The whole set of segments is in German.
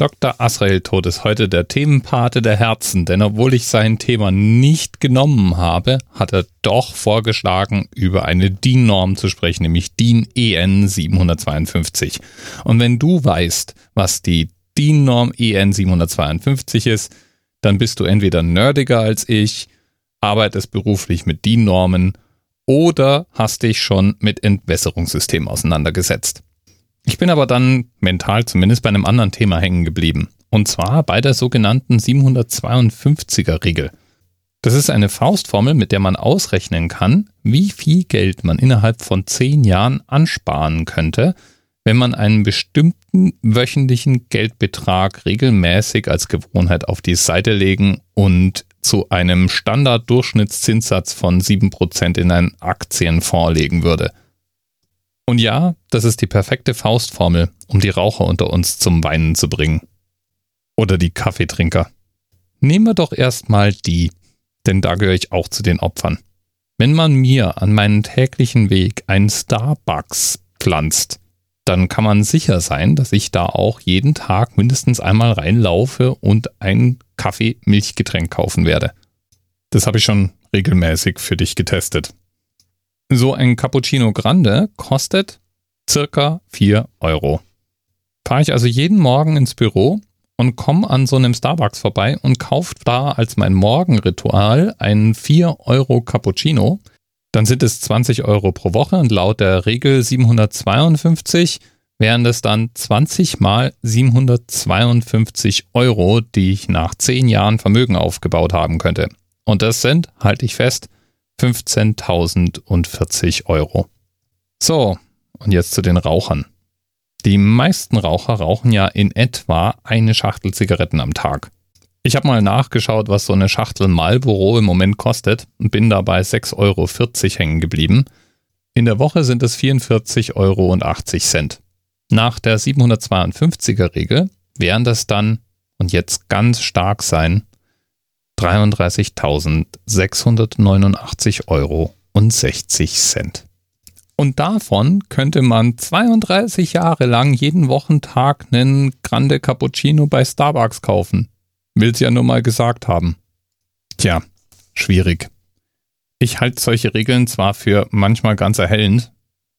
Dr. Asrael Tod ist heute der Themenpate der Herzen, denn obwohl ich sein Thema nicht genommen habe, hat er doch vorgeschlagen, über eine DIN-Norm zu sprechen, nämlich DIN EN 752. Und wenn du weißt, was die DIN-Norm EN 752 ist, dann bist du entweder nerdiger als ich, arbeitest beruflich mit DIN-Normen oder hast dich schon mit Entwässerungssystemen auseinandergesetzt. Ich bin aber dann mental zumindest bei einem anderen Thema hängen geblieben. Und zwar bei der sogenannten 752er Regel. Das ist eine Faustformel, mit der man ausrechnen kann, wie viel Geld man innerhalb von zehn Jahren ansparen könnte, wenn man einen bestimmten wöchentlichen Geldbetrag regelmäßig als Gewohnheit auf die Seite legen und zu einem Standarddurchschnittszinssatz von 7% in einen Aktienfonds legen würde. Und ja, das ist die perfekte Faustformel, um die Raucher unter uns zum Weinen zu bringen. Oder die Kaffeetrinker. Nehmen wir doch erstmal die, denn da gehöre ich auch zu den Opfern. Wenn man mir an meinen täglichen Weg einen Starbucks pflanzt, dann kann man sicher sein, dass ich da auch jeden Tag mindestens einmal reinlaufe und ein Kaffee-Milchgetränk kaufen werde. Das habe ich schon regelmäßig für dich getestet. So ein Cappuccino Grande kostet circa 4 Euro. Fahre ich also jeden Morgen ins Büro und komme an so einem Starbucks vorbei und kaufe da als mein Morgenritual einen 4 Euro Cappuccino, dann sind es 20 Euro pro Woche und laut der Regel 752 wären das dann 20 mal 752 Euro, die ich nach 10 Jahren Vermögen aufgebaut haben könnte. Und das sind, halte ich fest, 15.040 Euro. So, und jetzt zu den Rauchern. Die meisten Raucher rauchen ja in etwa eine Schachtel Zigaretten am Tag. Ich habe mal nachgeschaut, was so eine Schachtel Marlboro im Moment kostet und bin dabei 6,40 Euro hängen geblieben. In der Woche sind es 44,80 Euro. Nach der 752er Regel wären das dann, und jetzt ganz stark sein, 33.689 Euro und 60 Cent. Und davon könnte man 32 Jahre lang jeden Wochentag einen Grande Cappuccino bei Starbucks kaufen. Will's ja nur mal gesagt haben. Tja, schwierig. Ich halte solche Regeln zwar für manchmal ganz erhellend,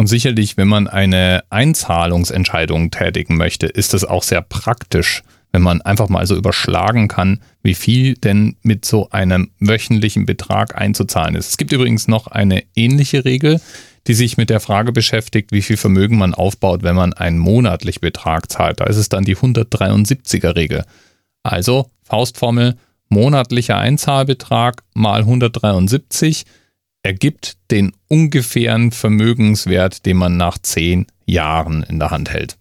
und sicherlich, wenn man eine Einzahlungsentscheidung tätigen möchte, ist es auch sehr praktisch, wenn man einfach mal so überschlagen kann, wie viel denn mit so einem wöchentlichen Betrag einzuzahlen ist. Es gibt übrigens noch eine ähnliche Regel, die sich mit der Frage beschäftigt, wie viel Vermögen man aufbaut, wenn man einen monatlichen Betrag zahlt. Da ist es dann die 173er Regel. Also Faustformel, monatlicher Einzahlbetrag mal 173 ergibt den ungefähren Vermögenswert, den man nach zehn Jahren in der Hand hält.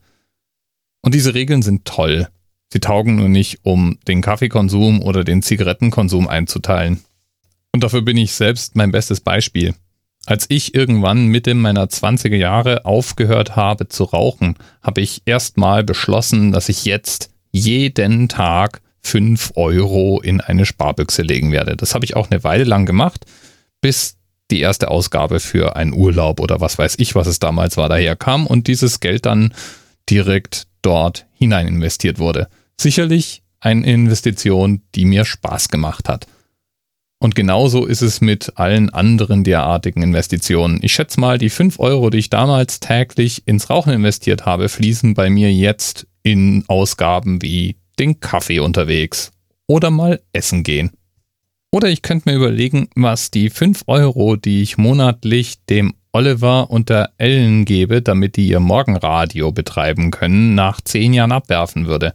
Und diese Regeln sind toll. Sie taugen nur nicht, um den Kaffeekonsum oder den Zigarettenkonsum einzuteilen. Und dafür bin ich selbst mein bestes Beispiel. Als ich irgendwann Mitte meiner 20er Jahre aufgehört habe zu rauchen, habe ich erstmal beschlossen, dass ich jetzt jeden Tag 5 Euro in eine Sparbüchse legen werde. Das habe ich auch eine Weile lang gemacht, bis die erste Ausgabe für einen Urlaub oder was weiß ich, was es damals war, daherkam und dieses Geld dann direkt dort hinein investiert wurde. Sicherlich eine Investition, die mir Spaß gemacht hat. Und genauso ist es mit allen anderen derartigen Investitionen. Ich schätze mal, die 5 Euro, die ich damals täglich ins Rauchen investiert habe, fließen bei mir jetzt in Ausgaben wie den Kaffee unterwegs oder mal essen gehen. Oder ich könnte mir überlegen, was die 5 Euro, die ich monatlich dem Oliver und der Ellen gebe, damit die ihr Morgenradio betreiben können, nach 10 Jahren abwerfen würde.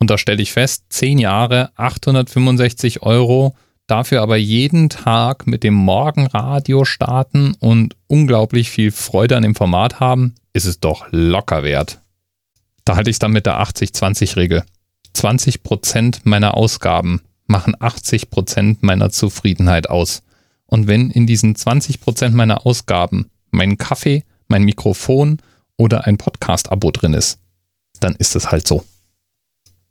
Und da stelle ich fest, 10 Jahre, 865 Euro, dafür aber jeden Tag mit dem Morgenradio starten und unglaublich viel Freude an dem Format haben, ist es doch locker wert. Da halte ich es dann mit der 80-20-Regel. 20 Prozent meiner Ausgaben machen 80 Prozent meiner Zufriedenheit aus. Und wenn in diesen 20 Prozent meiner Ausgaben mein Kaffee, mein Mikrofon oder ein Podcast-Abo drin ist, dann ist es halt so.